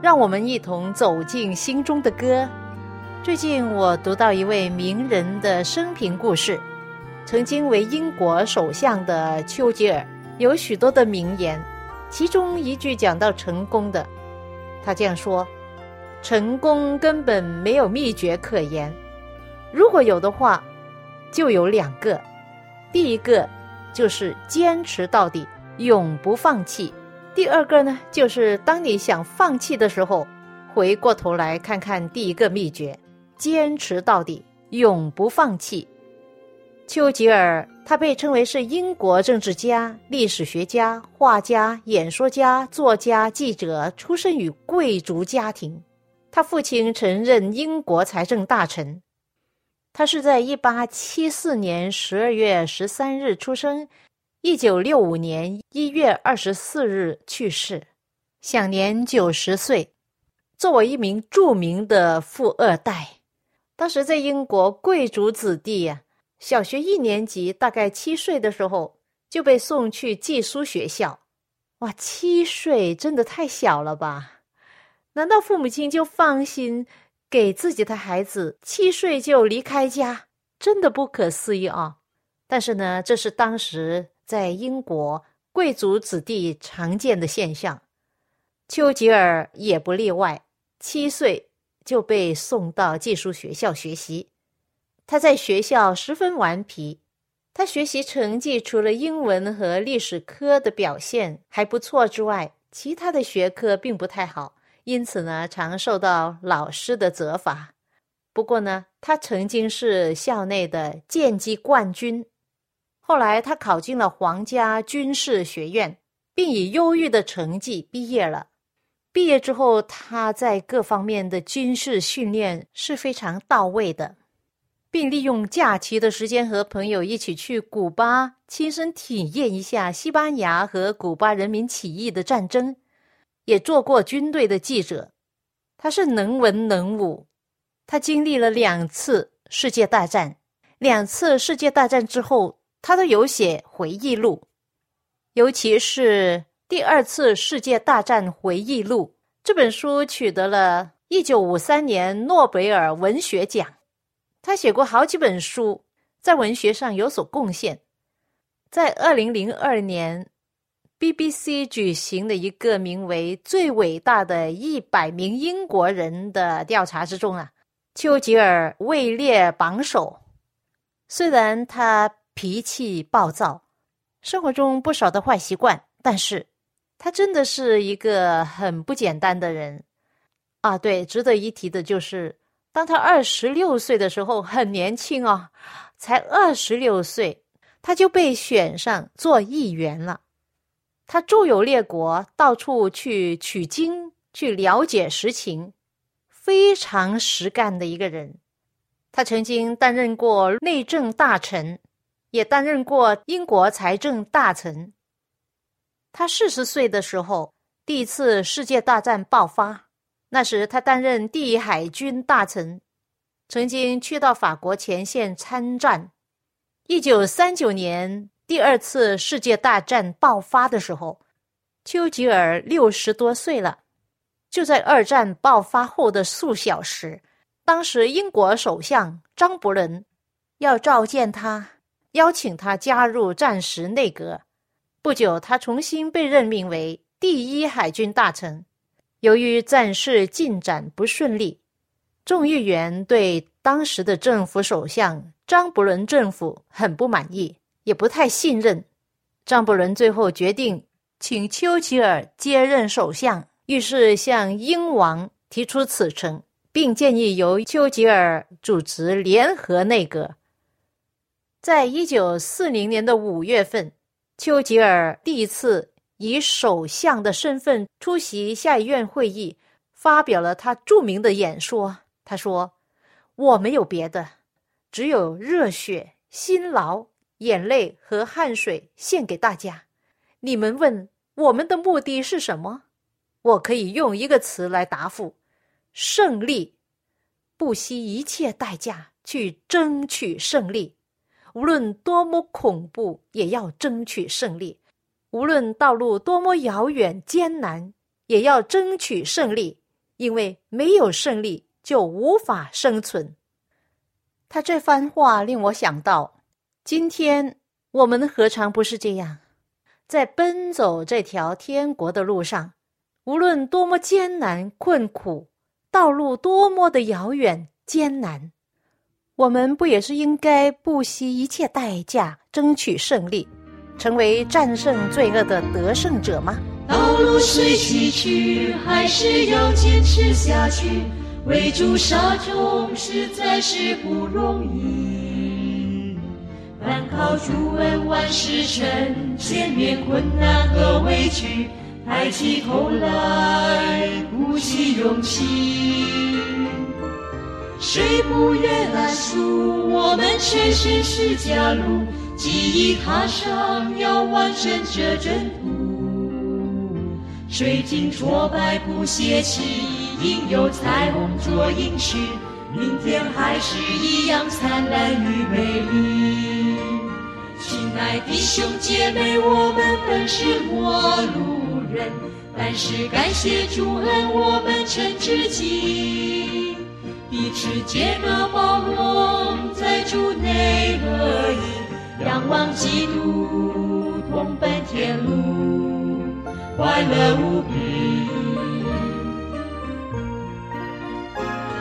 让我们一同走进心中的歌。最近我读到一位名人的生平故事，曾经为英国首相的丘吉尔有许多的名言，其中一句讲到成功的，他这样说：“成功根本没有秘诀可言，如果有的话，就有两个，第一个就是坚持到底，永不放弃。”第二个呢，就是当你想放弃的时候，回过头来看看第一个秘诀：坚持到底，永不放弃。丘吉尔，他被称为是英国政治家、历史学家、画家、演说家、作家、记者，出生于贵族家庭。他父亲曾任英国财政大臣。他是在一八七四年十二月十三日出生。一九六五年一月二十四日去世，享年九十岁。作为一名著名的富二代，当时在英国贵族子弟呀，小学一年级大概七岁的时候就被送去寄宿学校。哇，七岁真的太小了吧？难道父母亲就放心给自己的孩子七岁就离开家？真的不可思议啊！但是呢，这是当时。在英国，贵族子弟常见的现象，丘吉尔也不例外。七岁就被送到寄宿学校学习，他在学校十分顽皮。他学习成绩除了英文和历史科的表现还不错之外，其他的学科并不太好，因此呢，常受到老师的责罚。不过呢，他曾经是校内的剑击冠军。后来，他考进了皇家军事学院，并以优异的成绩毕业了。毕业之后，他在各方面的军事训练是非常到位的，并利用假期的时间和朋友一起去古巴，亲身体验一下西班牙和古巴人民起义的战争，也做过军队的记者。他是能文能武，他经历了两次世界大战，两次世界大战之后。他都有写回忆录，尤其是第二次世界大战回忆录这本书取得了一九五三年诺贝尔文学奖。他写过好几本书，在文学上有所贡献。在二零零二年，BBC 举行的一个名为“最伟大的一百名英国人”的调查之中啊，丘吉尔位列榜首。虽然他。脾气暴躁，生活中不少的坏习惯，但是他真的是一个很不简单的人啊！对，值得一提的就是，当他二十六岁的时候，很年轻哦，才二十六岁，他就被选上做议员了。他周游列国，到处去取经，去了解实情，非常实干的一个人。他曾经担任过内政大臣。也担任过英国财政大臣。他四十岁的时候，第一次世界大战爆发，那时他担任第一海军大臣，曾经去到法国前线参战。一九三九年第二次世界大战爆发的时候，丘吉尔六十多岁了。就在二战爆发后的数小时，当时英国首相张伯伦要召见他。邀请他加入战时内阁。不久，他重新被任命为第一海军大臣。由于战事进展不顺利，众议员对当时的政府首相张伯伦政府很不满意，也不太信任。张伯伦最后决定请丘吉尔接任首相，于是向英王提出此程，并建议由丘吉尔主持联合内阁。在一九四零年的五月份，丘吉尔第一次以首相的身份出席下议院会议，发表了他著名的演说。他说：“我没有别的，只有热血、辛劳、眼泪和汗水献给大家。你们问我们的目的是什么？我可以用一个词来答复：胜利。不惜一切代价去争取胜利，无论多么恐怖，也要争取胜利；无论道路多么遥远艰难，也要争取胜利，因为没有胜利。”就无法生存。他这番话令我想到，今天我们何尝不是这样？在奔走这条天国的路上，无论多么艰难困苦，道路多么的遥远艰难，我们不也是应该不惜一切代价争取胜利，成为战胜罪恶的得胜者吗？道路虽崎岖，还是要坚持下去。围住沙中实在是不容易，单靠主恩万事成，前面困难和委屈，抬起头来鼓起勇气。谁不愿来赎我们全身是家路，记忆踏上要完成这征途，水晶挫败不泄气。应有彩虹做引许，明天还是一样灿烂与美丽。亲爱的兄姐妹，我们本是陌路人，但是感谢主恩，我们成知己。彼此接纳包容，在主内合一，仰望基督，同奔天路，快乐无比。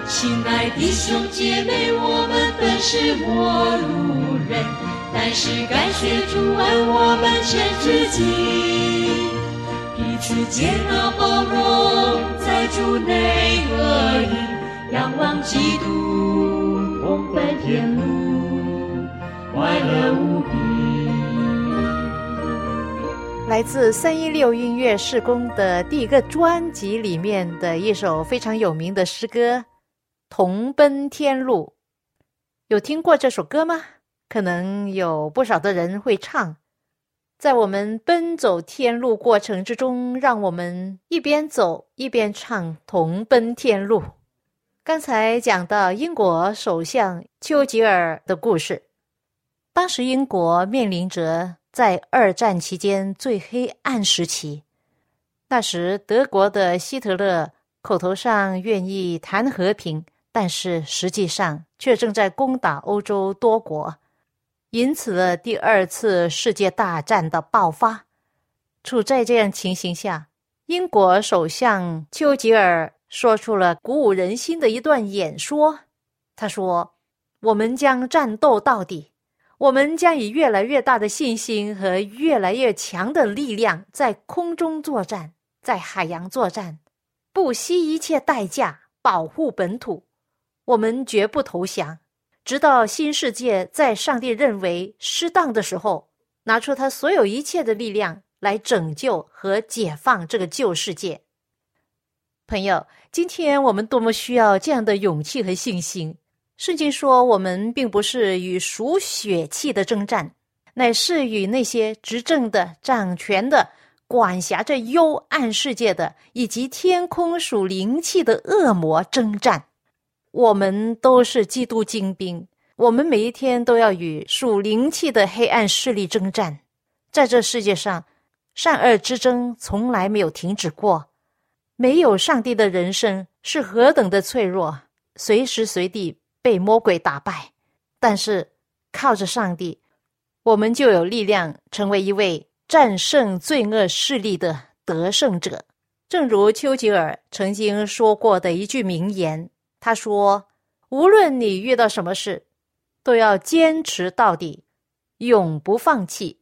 亲爱的兄弟姐妹，我们本是陌路人，但是感谢主恩，我们全知己，彼此接纳包容，在主内合一，仰望基督，同奔天路，快乐无比。来自三一六音乐事工的第一个专辑里面的一首非常有名的诗歌。同奔天路，有听过这首歌吗？可能有不少的人会唱。在我们奔走天路过程之中，让我们一边走一边唱《同奔天路》。刚才讲到英国首相丘吉尔的故事，当时英国面临着在二战期间最黑暗时期。那时，德国的希特勒口头上愿意谈和平。但是实际上却正在攻打欧洲多国，因此了第二次世界大战的爆发。处在这样情形下，英国首相丘吉尔说出了鼓舞人心的一段演说。他说：“我们将战斗到底，我们将以越来越大的信心和越来越强的力量，在空中作战，在海洋作战，不惜一切代价保护本土。”我们绝不投降，直到新世界在上帝认为适当的时候，拿出他所有一切的力量来拯救和解放这个旧世界。朋友，今天我们多么需要这样的勇气和信心！圣经说，我们并不是与属血气的征战，乃是与那些执政的、掌权的、管辖着幽暗世界的，以及天空属灵气的恶魔征战。我们都是基督精兵，我们每一天都要与属灵气的黑暗势力征战。在这世界上，善恶之争从来没有停止过。没有上帝的人生是何等的脆弱，随时随地被魔鬼打败。但是靠着上帝，我们就有力量成为一位战胜罪恶势力的得胜者。正如丘吉尔曾经说过的一句名言。他说：“无论你遇到什么事，都要坚持到底，永不放弃。”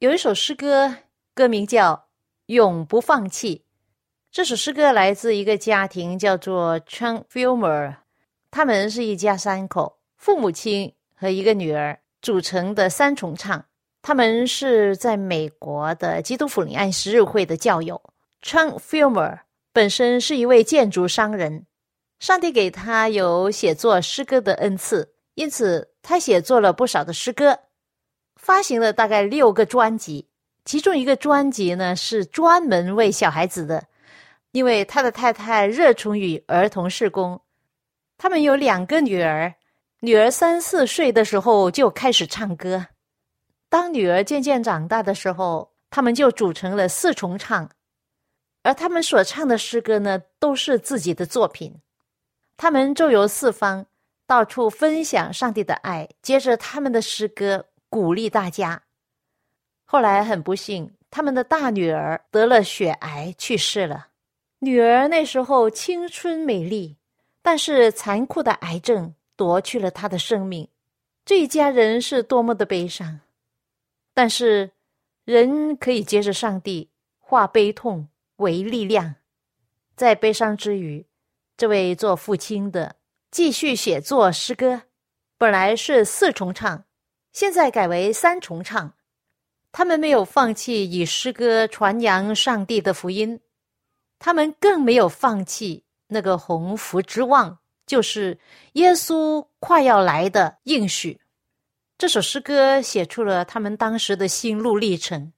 有一首诗歌，歌名叫《永不放弃》。这首诗歌来自一个家庭，叫做 Chang Filmer，他们是一家三口，父母亲和一个女儿组成的三重唱。他们是在美国的基督福临安十日会的教友。Chang Filmer 本身是一位建筑商人，上帝给他有写作诗歌的恩赐，因此他写作了不少的诗歌，发行了大概六个专辑。其中一个专辑呢是专门为小孩子的，因为他的太太热衷于儿童事工。他们有两个女儿，女儿三四岁的时候就开始唱歌。当女儿渐渐长大的时候，他们就组成了四重唱，而他们所唱的诗歌呢，都是自己的作品。他们周游四方，到处分享上帝的爱，接着他们的诗歌鼓励大家。后来很不幸，他们的大女儿得了血癌去世了。女儿那时候青春美丽，但是残酷的癌症夺去了她的生命，这一家人是多么的悲伤。但是，人可以接着上帝化悲痛为力量，在悲伤之余，这位做父亲的继续写作诗歌。本来是四重唱，现在改为三重唱。他们没有放弃以诗歌传扬上帝的福音，他们更没有放弃那个鸿福之望，就是耶稣快要来的应许。这首诗歌写出了他们当时的心路历程。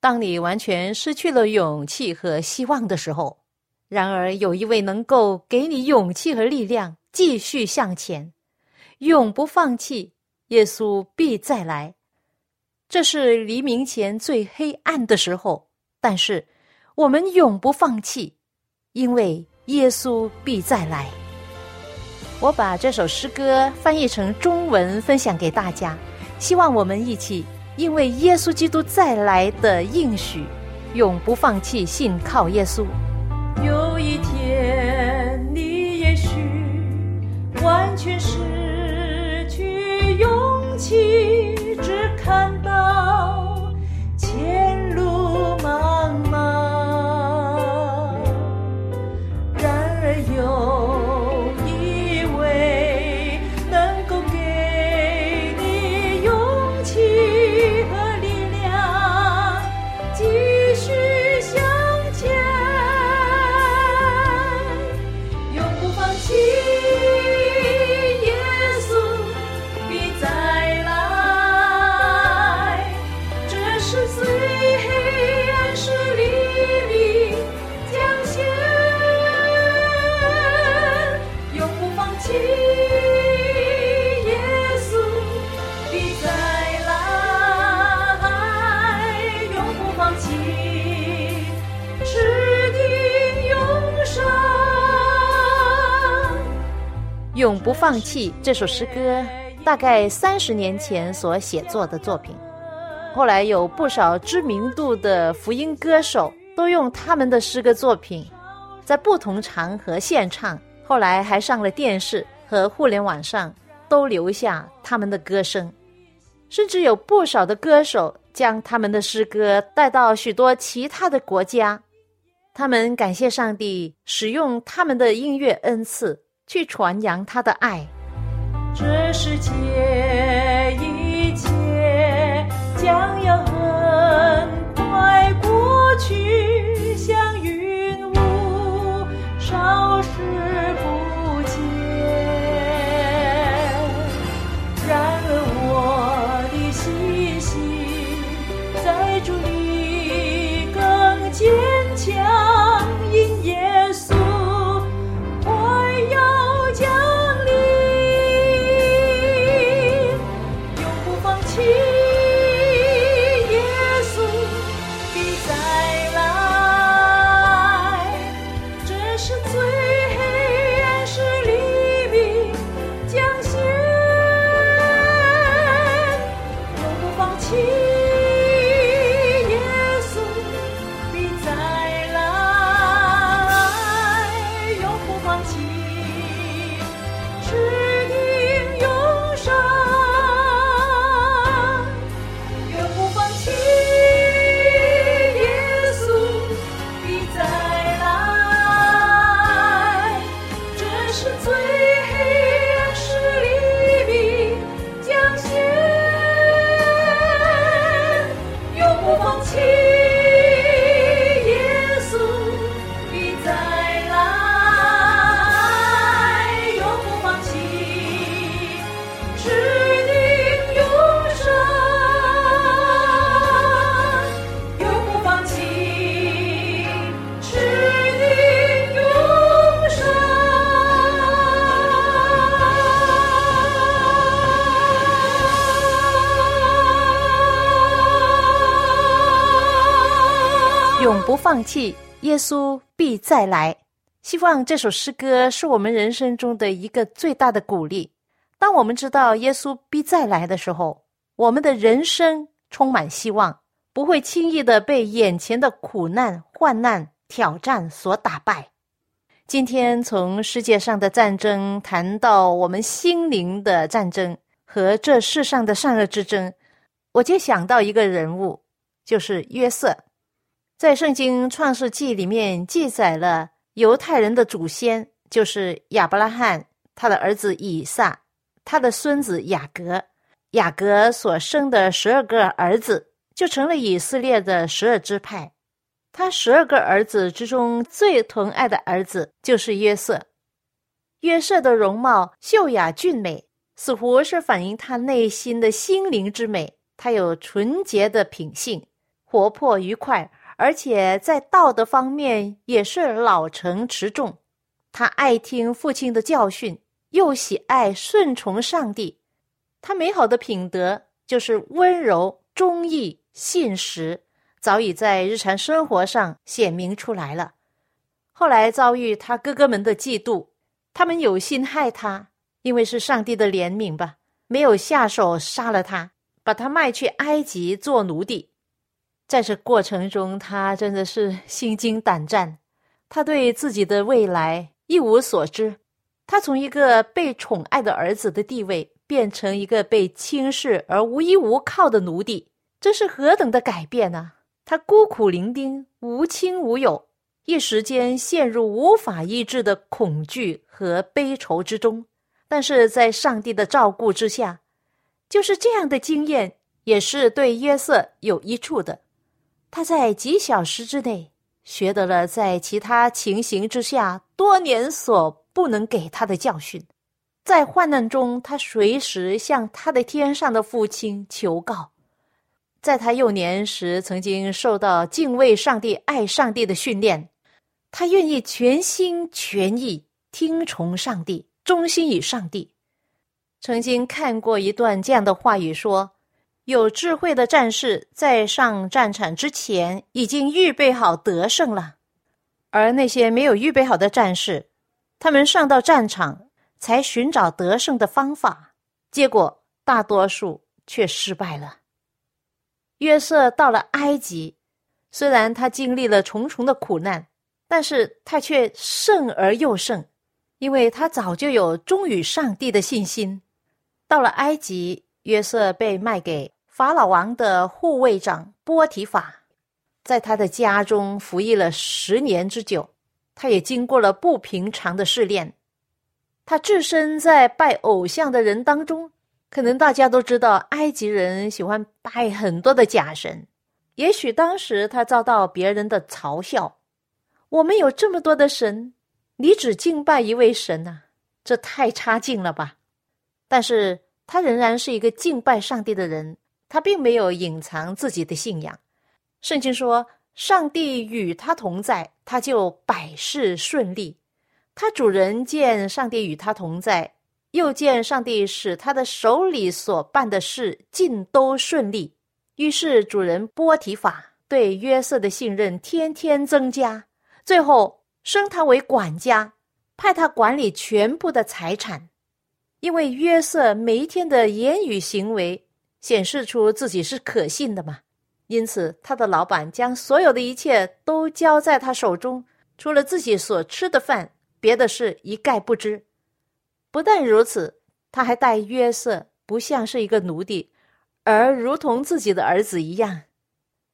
当你完全失去了勇气和希望的时候，然而有一位能够给你勇气和力量，继续向前，永不放弃。耶稣必再来。这是黎明前最黑暗的时候，但是我们永不放弃，因为耶稣必再来。我把这首诗歌翻译成中文，分享给大家，希望我们一起，因为耶稣基督再来的应许，永不放弃信靠耶稣。永不放弃这首诗歌，大概三十年前所写作的作品。后来有不少知名度的福音歌手都用他们的诗歌作品，在不同场合献唱。后来还上了电视和互联网上，都留下他们的歌声。甚至有不少的歌手将他们的诗歌带到许多其他的国家，他们感谢上帝使用他们的音乐恩赐。去传扬他的爱。这世界一切将要很快过去，像云雾，消失放弃，耶稣必再来。希望这首诗歌是我们人生中的一个最大的鼓励。当我们知道耶稣必再来的时候，我们的人生充满希望，不会轻易的被眼前的苦难、患难、挑战所打败。今天从世界上的战争谈到我们心灵的战争和这世上的善恶之争，我就想到一个人物，就是约瑟。在圣经创世纪里面记载了犹太人的祖先，就是亚伯拉罕，他的儿子以撒，他的孙子雅各，雅各所生的十二个儿子，就成了以色列的十二支派。他十二个儿子之中最疼爱的儿子就是约瑟。约瑟的容貌秀雅俊美，似乎是反映他内心的心灵之美。他有纯洁的品性，活泼愉快。而且在道德方面也是老成持重，他爱听父亲的教训，又喜爱顺从上帝。他美好的品德就是温柔、忠义、信实，早已在日常生活上显明出来了。后来遭遇他哥哥们的嫉妒，他们有心害他，因为是上帝的怜悯吧，没有下手杀了他，把他卖去埃及做奴隶。在这过程中，他真的是心惊胆战，他对自己的未来一无所知。他从一个被宠爱的儿子的地位，变成一个被轻视而无依无靠的奴隶，这是何等的改变呢？他孤苦伶仃，无亲无友，一时间陷入无法医治的恐惧和悲愁之中。但是在上帝的照顾之下，就是这样的经验，也是对约瑟有益处的。他在几小时之内学得了在其他情形之下多年所不能给他的教训，在患难中，他随时向他的天上的父亲求告。在他幼年时，曾经受到敬畏上帝、爱上帝的训练，他愿意全心全意听从上帝，忠心于上帝。曾经看过一段这样的话语说。有智慧的战士在上战场之前已经预备好得胜了，而那些没有预备好的战士，他们上到战场才寻找得胜的方法，结果大多数却失败了。约瑟到了埃及，虽然他经历了重重的苦难，但是他却胜而又胜，因为他早就有忠于上帝的信心。到了埃及。约瑟被卖给法老王的护卫长波提法，在他的家中服役了十年之久。他也经过了不平常的试炼。他置身在拜偶像的人当中，可能大家都知道，埃及人喜欢拜很多的假神。也许当时他遭到别人的嘲笑：“我们有这么多的神，你只敬拜一位神呐，这太差劲了吧？”但是。他仍然是一个敬拜上帝的人，他并没有隐藏自己的信仰。圣经说：“上帝与他同在，他就百事顺利。”他主人见上帝与他同在，又见上帝使他的手里所办的事尽都顺利，于是主人波提法对约瑟的信任天天增加，最后升他为管家，派他管理全部的财产。因为约瑟每一天的言语行为显示出自己是可信的嘛，因此他的老板将所有的一切都交在他手中，除了自己所吃的饭，别的事一概不知。不但如此，他还待约瑟不像是一个奴隶，而如同自己的儿子一样。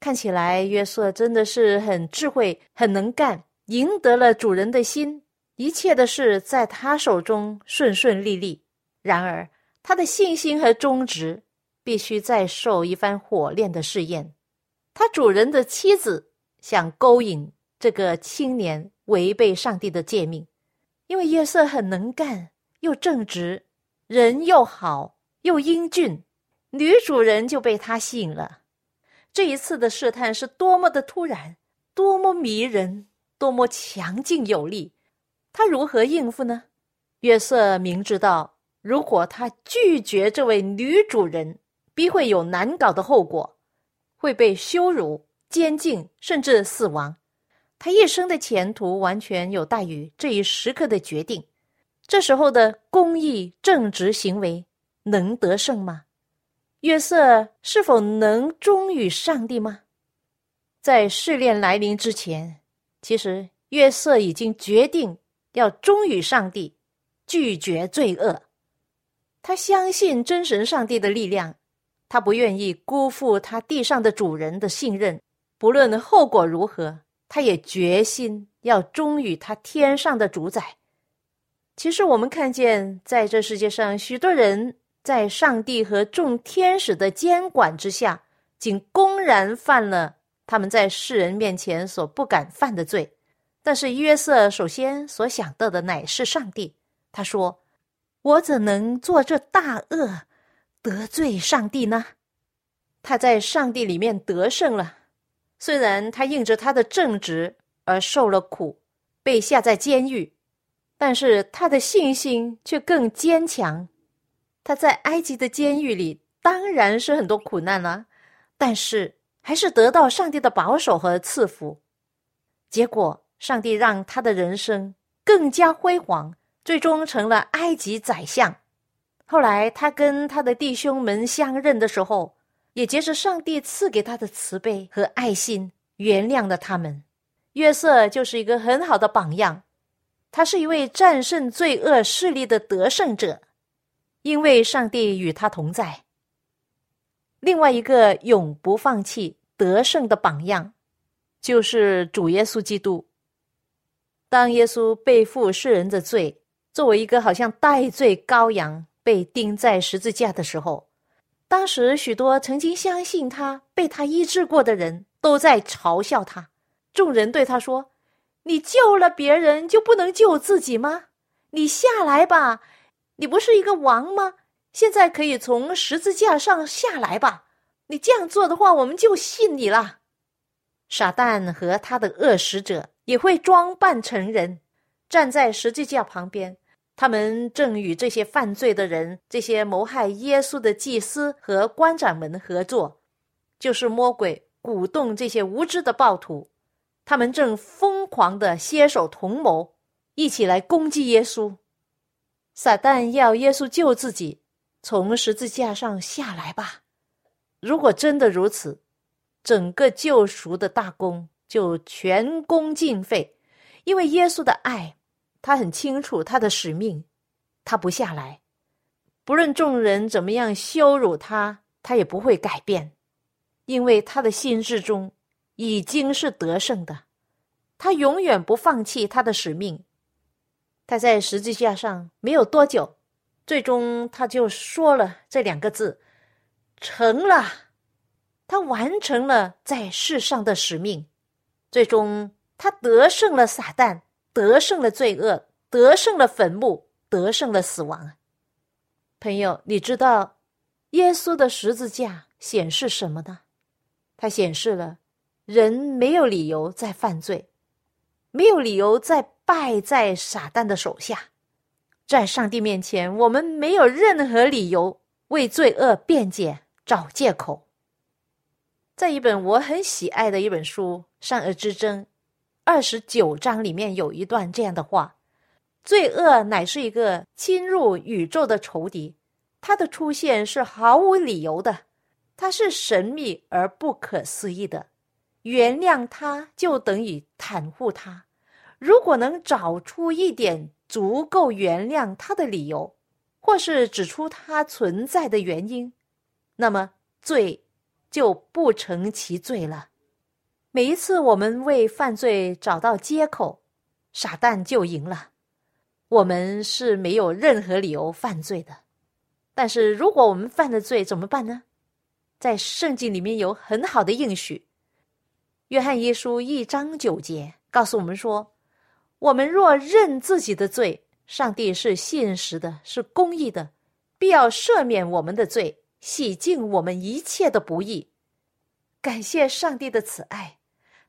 看起来约瑟真的是很智慧、很能干，赢得了主人的心，一切的事在他手中顺顺利利。然而，他的信心和忠直必须再受一番火炼的试验。他主人的妻子想勾引这个青年，违背上帝的诫命。因为约瑟很能干，又正直，人又好，又英俊，女主人就被他吸引了。这一次的试探是多么的突然，多么迷人，多么强劲有力。他如何应付呢？约瑟明知道。如果他拒绝这位女主人，必会有难搞的后果，会被羞辱，监禁，甚至死亡。他一生的前途完全有待于这一时刻的决定。这时候的公义正直行为能得胜吗？约瑟是否能忠于上帝吗？在试炼来临之前，其实约瑟已经决定要忠于上帝，拒绝罪恶。他相信真神上帝的力量，他不愿意辜负他地上的主人的信任，不论后果如何。他也决心要忠于他天上的主宰。其实，我们看见在这世界上，许多人在上帝和众天使的监管之下，竟公然犯了他们在世人面前所不敢犯的罪。但是，约瑟首先所想到的乃是上帝。他说：“我怎能做这大恶，得罪上帝呢？”他在上帝里面得胜了。虽然他应着他的正直而受了苦，被下在监狱，但是他的信心却更坚强。他在埃及的监狱里当然是很多苦难了，但是还是得到上帝的保守和赐福。结果，上帝让他的人生更加辉煌，最终成了埃及宰相。后来，他跟他的弟兄们相认的时候。也结着上帝赐给他的慈悲和爱心，原谅了他们。约瑟就是一个很好的榜样，他是一位战胜罪恶势力的得胜者，因为上帝与他同在。另外一个永不放弃得胜的榜样，就是主耶稣基督。当耶稣背负世人的罪，作为一个好像戴罪羔羊被钉在十字架的时候。当时，许多曾经相信他、被他医治过的人都在嘲笑他。众人对他说：“你救了别人，就不能救自己吗？你下来吧，你不是一个王吗？现在可以从十字架上下来吧。你这样做的话，我们就信你了。”傻蛋和他的恶使者也会装扮成人，站在十字架旁边。他们正与这些犯罪的人、这些谋害耶稣的祭司和官长们合作，就是魔鬼鼓动这些无知的暴徒。他们正疯狂的携手同谋，一起来攻击耶稣。撒旦要耶稣救自己，从十字架上下来吧。如果真的如此，整个救赎的大功就全功尽废，因为耶稣的爱。他很清楚他的使命，他不下来，不论众人怎么样羞辱他，他也不会改变，因为他的心智中已经是得胜的，他永远不放弃他的使命。他在十字架上没有多久，最终他就说了这两个字：“成了。”他完成了在世上的使命，最终他得胜了撒旦。得胜了罪恶，得胜了坟墓，得胜了死亡。朋友，你知道耶稣的十字架显示什么呢？它显示了人没有理由再犯罪，没有理由再败在撒旦的手下。在上帝面前，我们没有任何理由为罪恶辩解、找借口。在一本我很喜爱的一本书《善恶之争》。二十九章里面有一段这样的话：“罪恶乃是一个侵入宇宙的仇敌，它的出现是毫无理由的，它是神秘而不可思议的。原谅它就等于袒护它。如果能找出一点足够原谅它的理由，或是指出它存在的原因，那么罪就不成其罪了。”每一次我们为犯罪找到借口，傻蛋就赢了。我们是没有任何理由犯罪的。但是如果我们犯了罪，怎么办呢？在圣经里面有很好的应许，《约翰一书》一章九节告诉我们说：“我们若认自己的罪，上帝是信实的，是公义的，必要赦免我们的罪，洗净我们一切的不义。”感谢上帝的慈爱。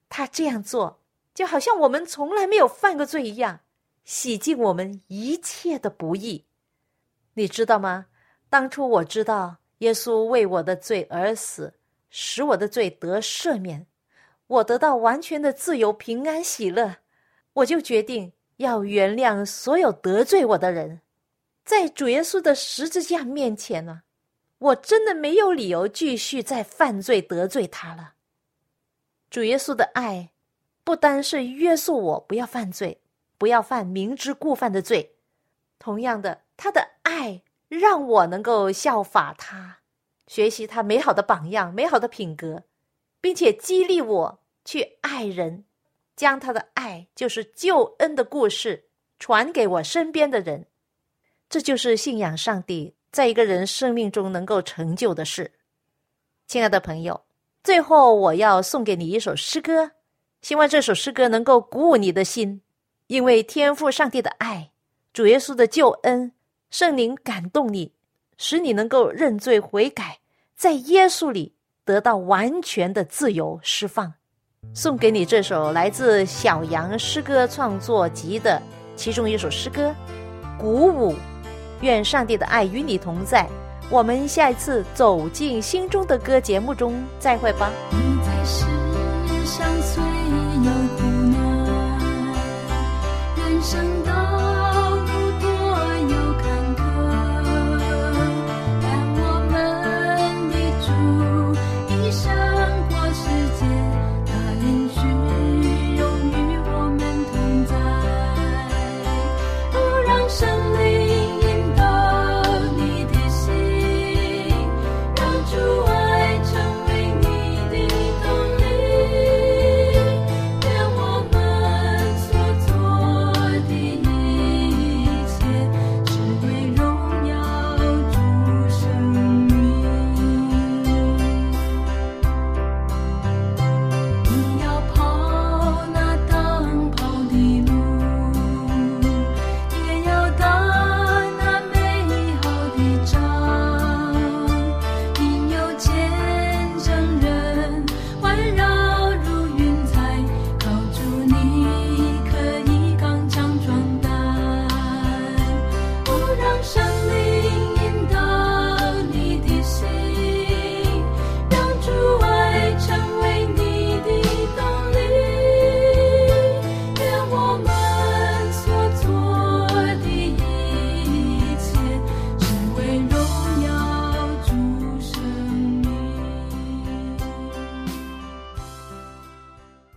他这样做，就好像我们从来没有犯过罪一样，洗净我们一切的不义。你知道吗？当初我知道耶稣为我的罪而死，使我的罪得赦免，我得到完全的自由、平安、喜乐，我就决定要原谅所有得罪我的人。在主耶稣的十字架面前呢，我真的没有理由继续再犯罪得罪他了。主耶稣的爱，不单是约束我不要犯罪，不要犯明知故犯的罪，同样的，他的爱让我能够效法他，学习他美好的榜样、美好的品格，并且激励我去爱人，将他的爱，就是救恩的故事，传给我身边的人。这就是信仰上帝在一个人生命中能够成就的事，亲爱的朋友。最后，我要送给你一首诗歌，希望这首诗歌能够鼓舞你的心，因为天赋上帝的爱、主耶稣的救恩、圣灵感动你，使你能够认罪悔改，在耶稣里得到完全的自由释放。送给你这首来自小杨诗歌创作集的其中一首诗歌，鼓舞。愿上帝的爱与你同在。我们下一次走进心中的歌节目中再会吧。人生。